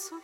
zu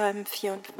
Psalm 54.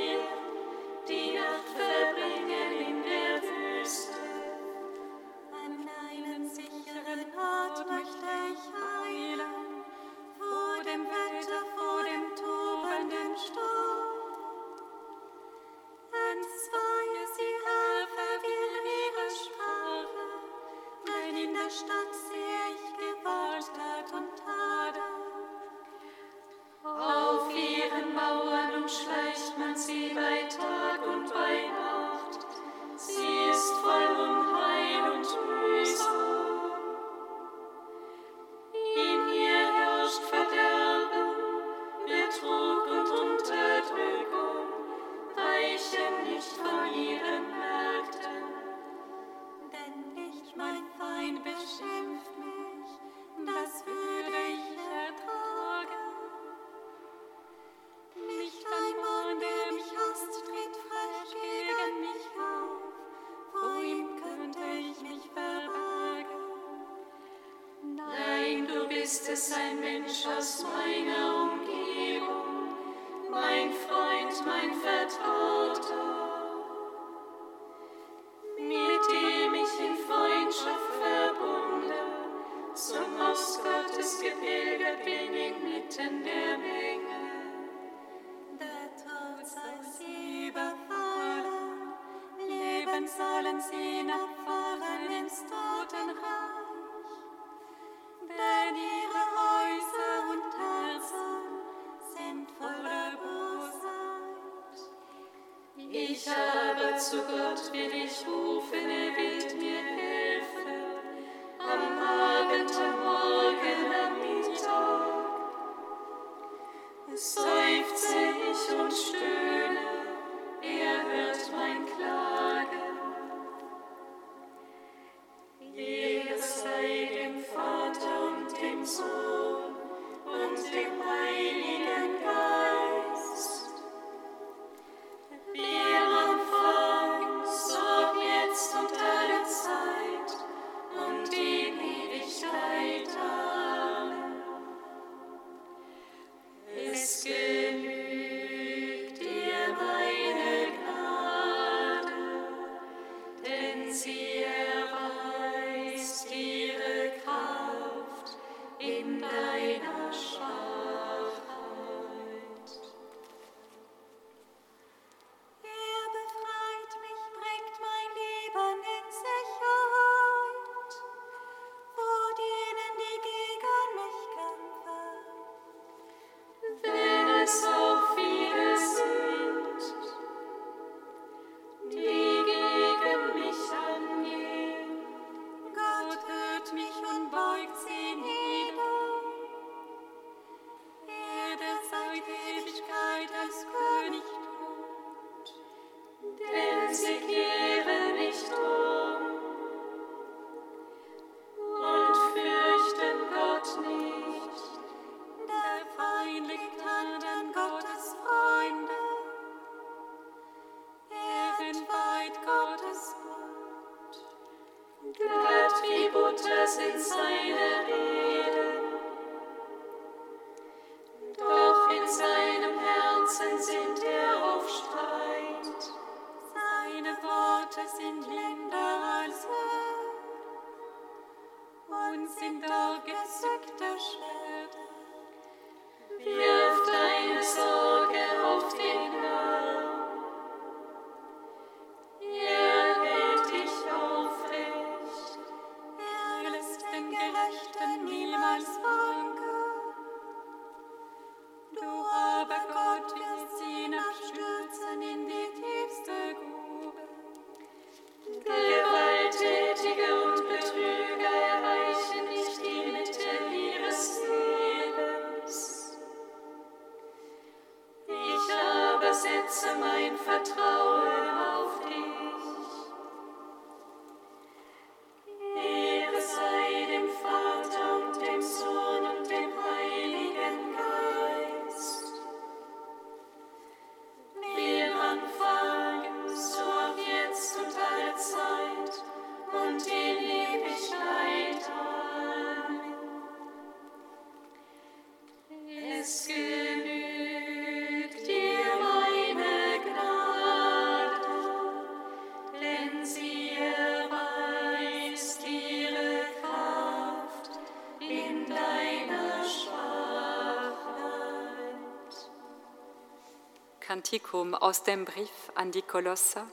Kantikum aus dem Brief an die Kolosser,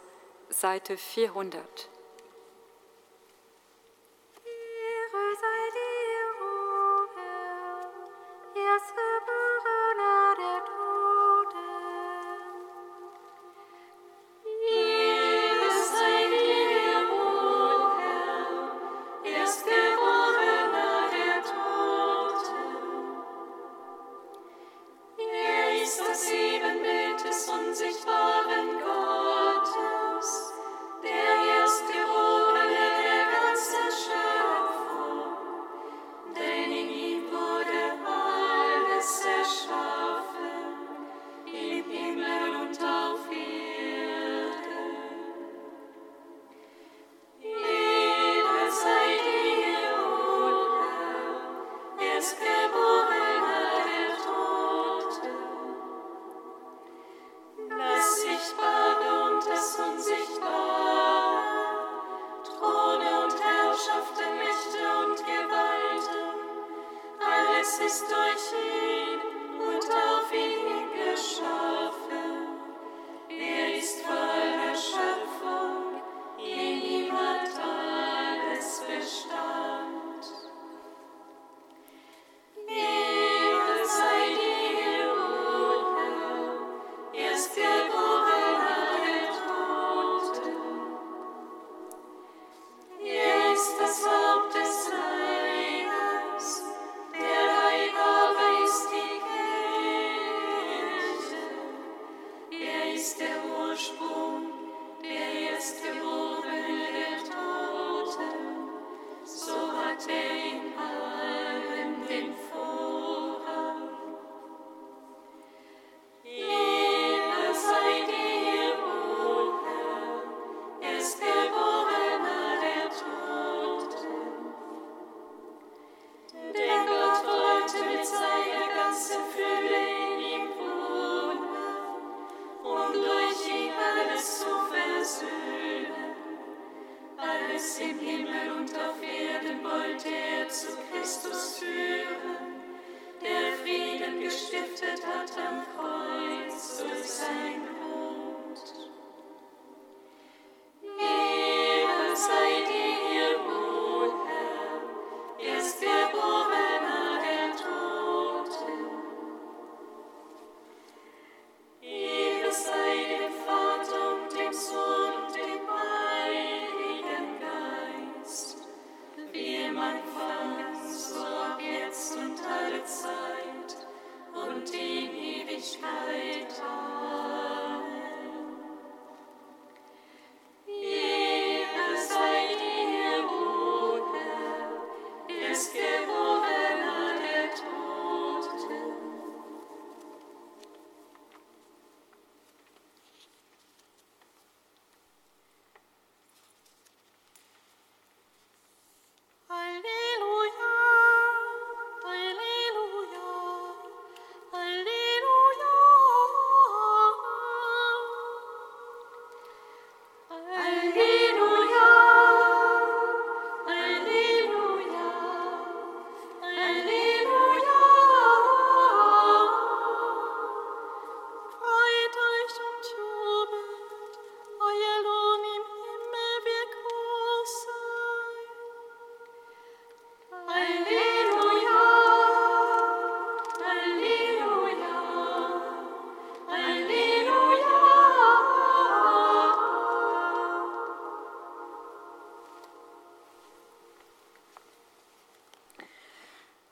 Seite 400. Tell. Alles im Himmel und auf Erden wollte er zu Christus führen, der Frieden gestiftet hat am Kreuz durch sein Blut.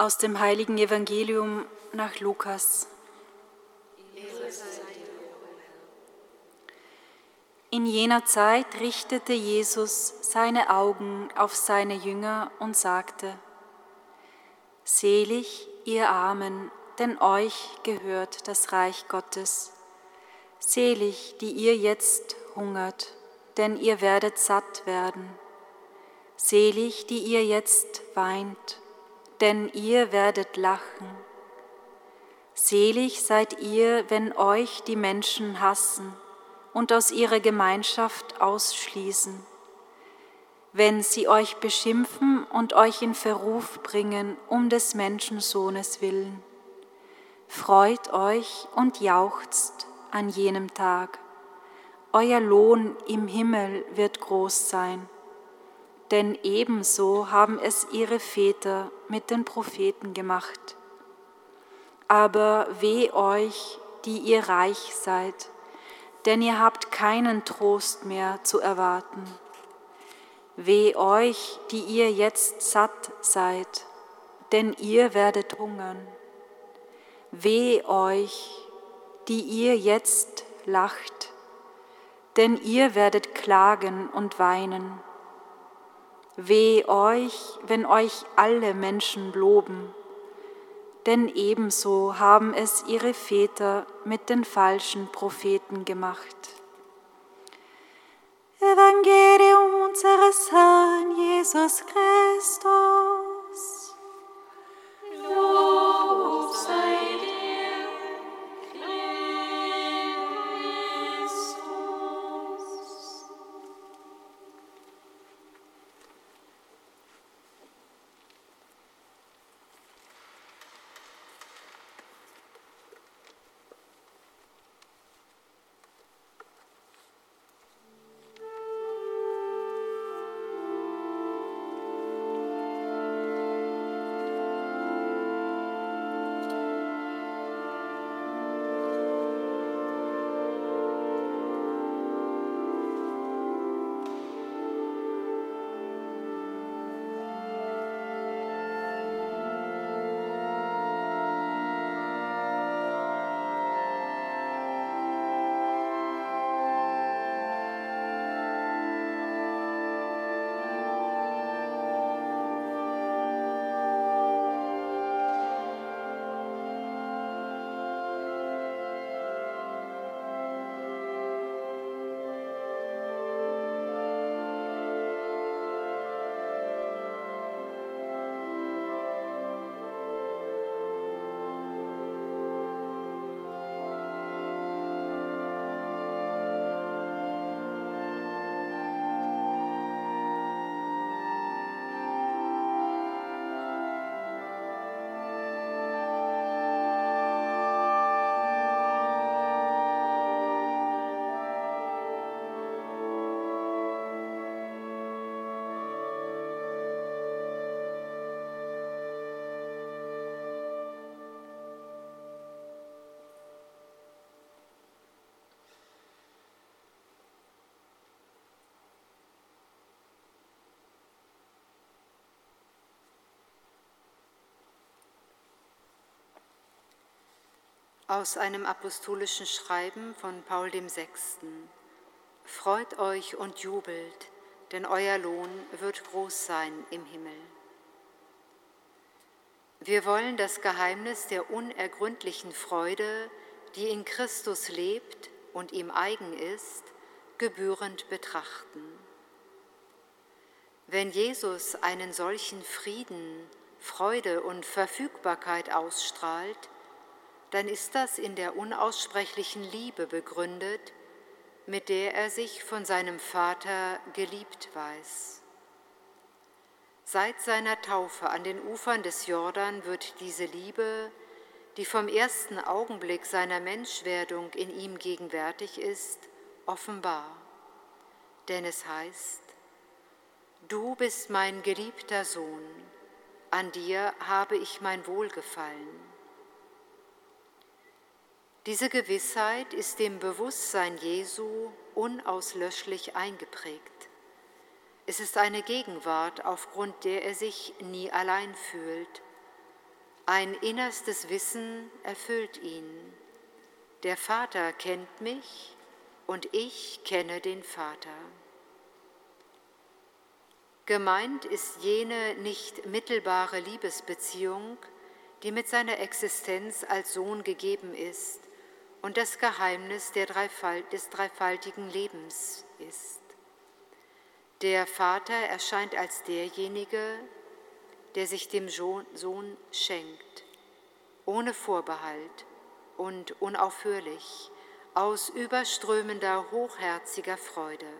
Aus dem heiligen Evangelium nach Lukas. In jener Zeit richtete Jesus seine Augen auf seine Jünger und sagte, Selig ihr Armen, denn euch gehört das Reich Gottes. Selig, die ihr jetzt hungert, denn ihr werdet satt werden. Selig, die ihr jetzt weint, denn ihr werdet lachen. Selig seid ihr, wenn euch die Menschen hassen und aus ihrer Gemeinschaft ausschließen, wenn sie euch beschimpfen und euch in Verruf bringen um des Menschensohnes willen. Freut euch und jauchzt an jenem Tag. Euer Lohn im Himmel wird groß sein denn ebenso haben es ihre Väter mit den Propheten gemacht. Aber weh euch, die ihr reich seid, denn ihr habt keinen Trost mehr zu erwarten. Weh euch, die ihr jetzt satt seid, denn ihr werdet hungern. Weh euch, die ihr jetzt lacht, denn ihr werdet klagen und weinen. Weh euch, wenn euch alle Menschen loben, denn ebenso haben es ihre Väter mit den falschen Propheten gemacht. Evangelium unseres Herrn Jesus Christus. Aus einem apostolischen Schreiben von Paul dem Sechsten. Freut euch und jubelt, denn euer Lohn wird groß sein im Himmel. Wir wollen das Geheimnis der unergründlichen Freude, die in Christus lebt und ihm eigen ist, gebührend betrachten. Wenn Jesus einen solchen Frieden, Freude und Verfügbarkeit ausstrahlt, dann ist das in der unaussprechlichen Liebe begründet, mit der er sich von seinem Vater geliebt weiß. Seit seiner Taufe an den Ufern des Jordan wird diese Liebe, die vom ersten Augenblick seiner Menschwerdung in ihm gegenwärtig ist, offenbar. Denn es heißt, Du bist mein geliebter Sohn, an dir habe ich mein Wohlgefallen. Diese Gewissheit ist dem Bewusstsein Jesu unauslöschlich eingeprägt. Es ist eine Gegenwart, aufgrund der er sich nie allein fühlt, Ein innerstes Wissen erfüllt ihn. Der Vater kennt mich und ich kenne den Vater. Gemeint ist jene nicht mittelbare Liebesbeziehung, die mit seiner Existenz als Sohn gegeben ist und das Geheimnis Dreifalt, des dreifaltigen Lebens ist. Der Vater erscheint als derjenige, der sich dem Sohn schenkt, ohne Vorbehalt und unaufhörlich, aus überströmender, hochherziger Freude.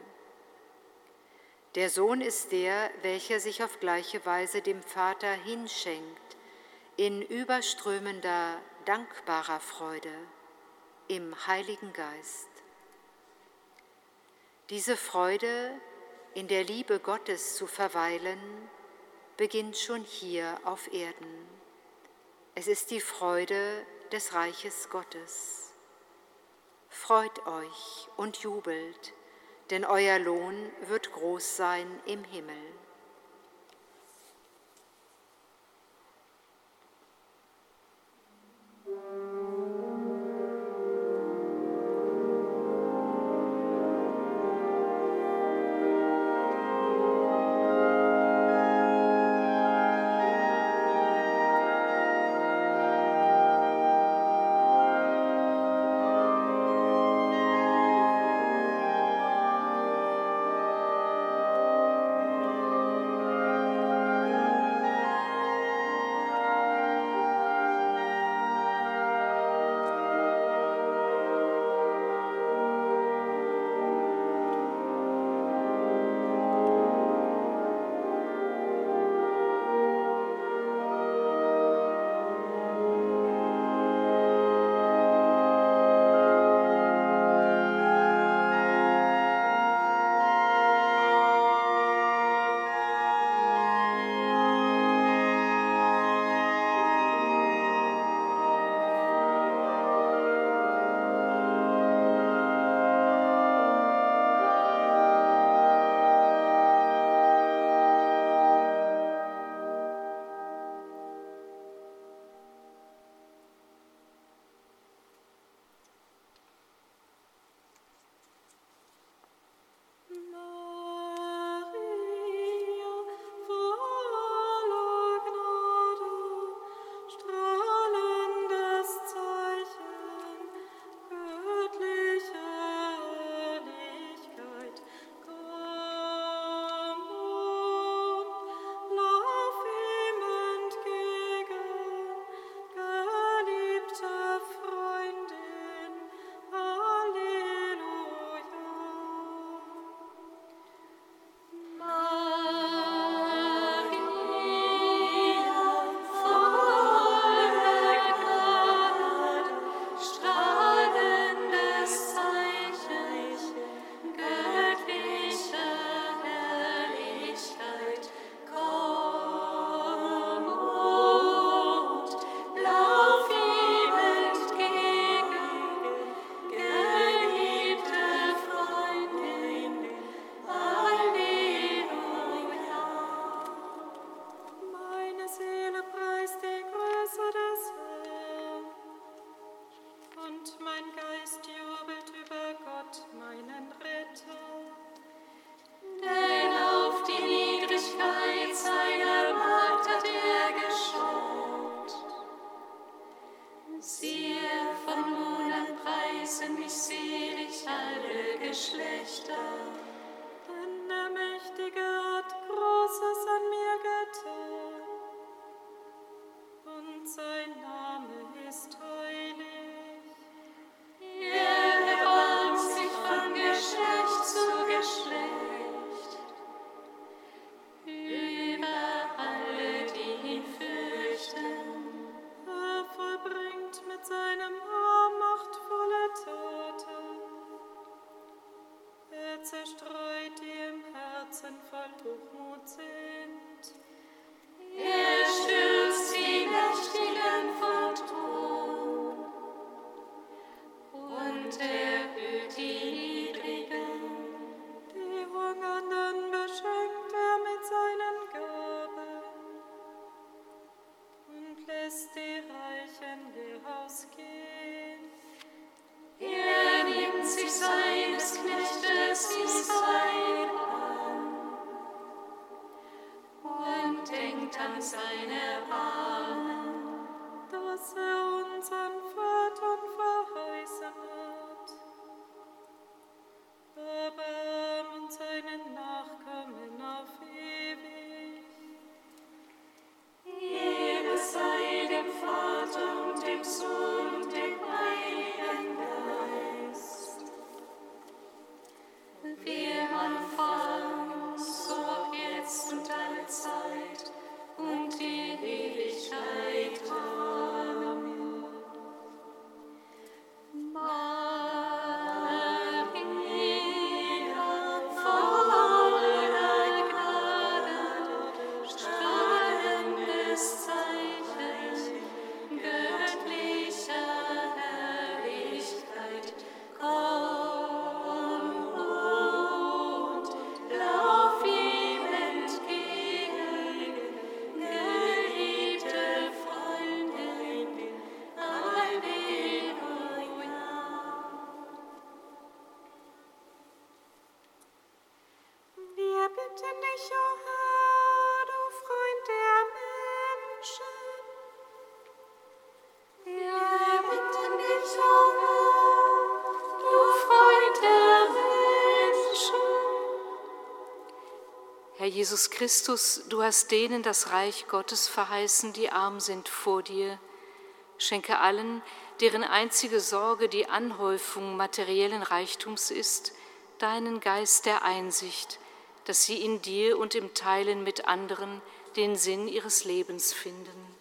Der Sohn ist der, welcher sich auf gleiche Weise dem Vater hinschenkt, in überströmender, dankbarer Freude, im Heiligen Geist. Diese Freude, in der Liebe Gottes zu verweilen, beginnt schon hier auf Erden. Es ist die Freude des Reiches Gottes. Freut euch und jubelt, denn euer Lohn wird groß sein im Himmel. pour honte Jesus Christus, du hast denen das Reich Gottes verheißen, die arm sind vor dir. Schenke allen, deren einzige Sorge die Anhäufung materiellen Reichtums ist, deinen Geist der Einsicht, dass sie in dir und im Teilen mit anderen den Sinn ihres Lebens finden.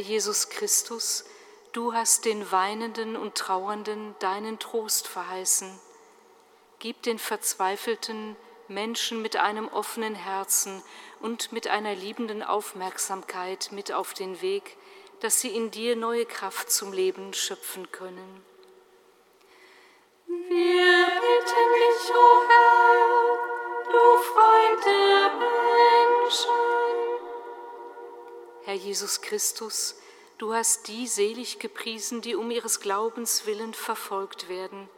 Jesus Christus, du hast den Weinenden und Trauernden deinen Trost verheißen. Gib den verzweifelten Menschen mit einem offenen Herzen und mit einer liebenden Aufmerksamkeit mit auf den Weg, dass sie in dir neue Kraft zum Leben schöpfen können. Wir bitten dich, o oh Herr, du Freund der Menschen. Herr Jesus Christus, du hast die selig gepriesen, die um ihres Glaubens willen verfolgt werden.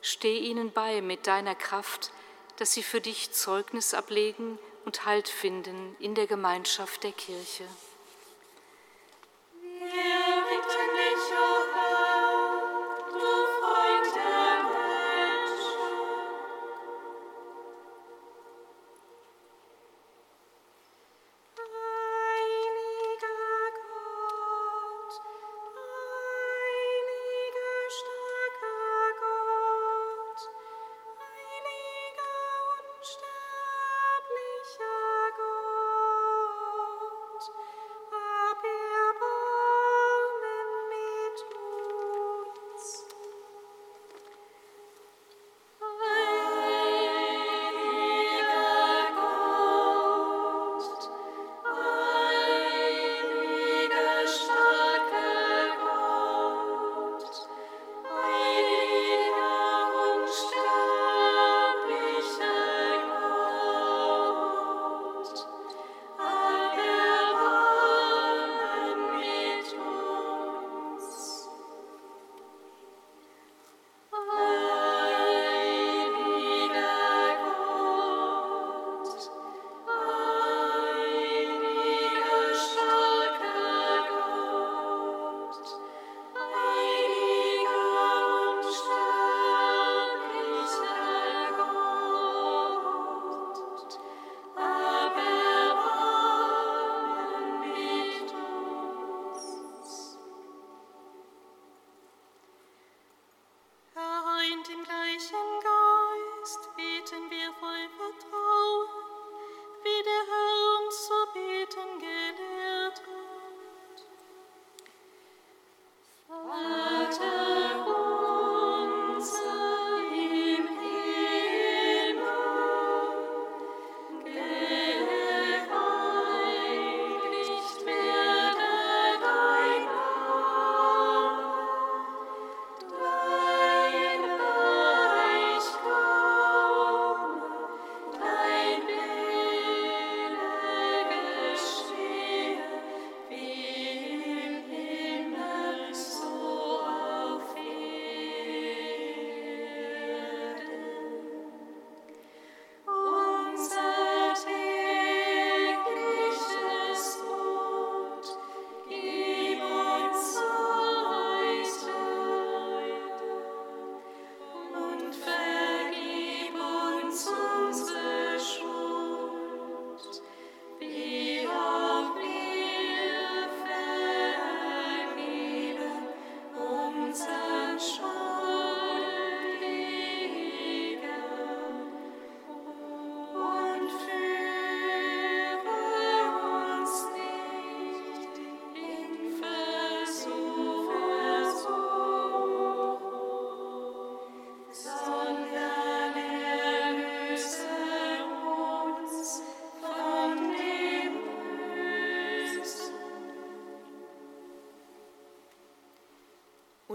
Steh ihnen bei mit deiner Kraft, dass sie für dich Zeugnis ablegen und Halt finden in der Gemeinschaft der Kirche.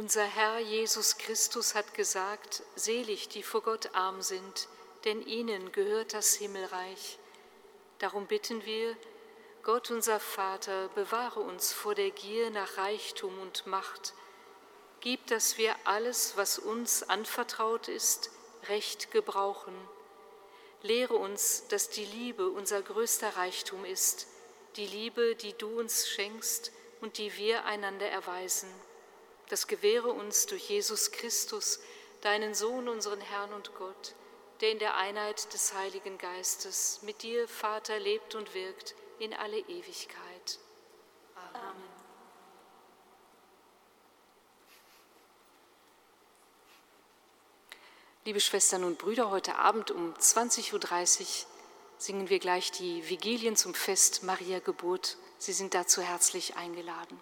Unser Herr Jesus Christus hat gesagt, selig die vor Gott arm sind, denn ihnen gehört das Himmelreich. Darum bitten wir, Gott unser Vater, bewahre uns vor der Gier nach Reichtum und Macht. Gib, dass wir alles, was uns anvertraut ist, recht gebrauchen. Lehre uns, dass die Liebe unser größter Reichtum ist, die Liebe, die du uns schenkst und die wir einander erweisen. Das gewähre uns durch Jesus Christus, deinen Sohn, unseren Herrn und Gott, der in der Einheit des Heiligen Geistes mit dir, Vater, lebt und wirkt in alle Ewigkeit. Amen. Liebe Schwestern und Brüder, heute Abend um 20.30 Uhr singen wir gleich die Vigilien zum Fest Maria Geburt. Sie sind dazu herzlich eingeladen.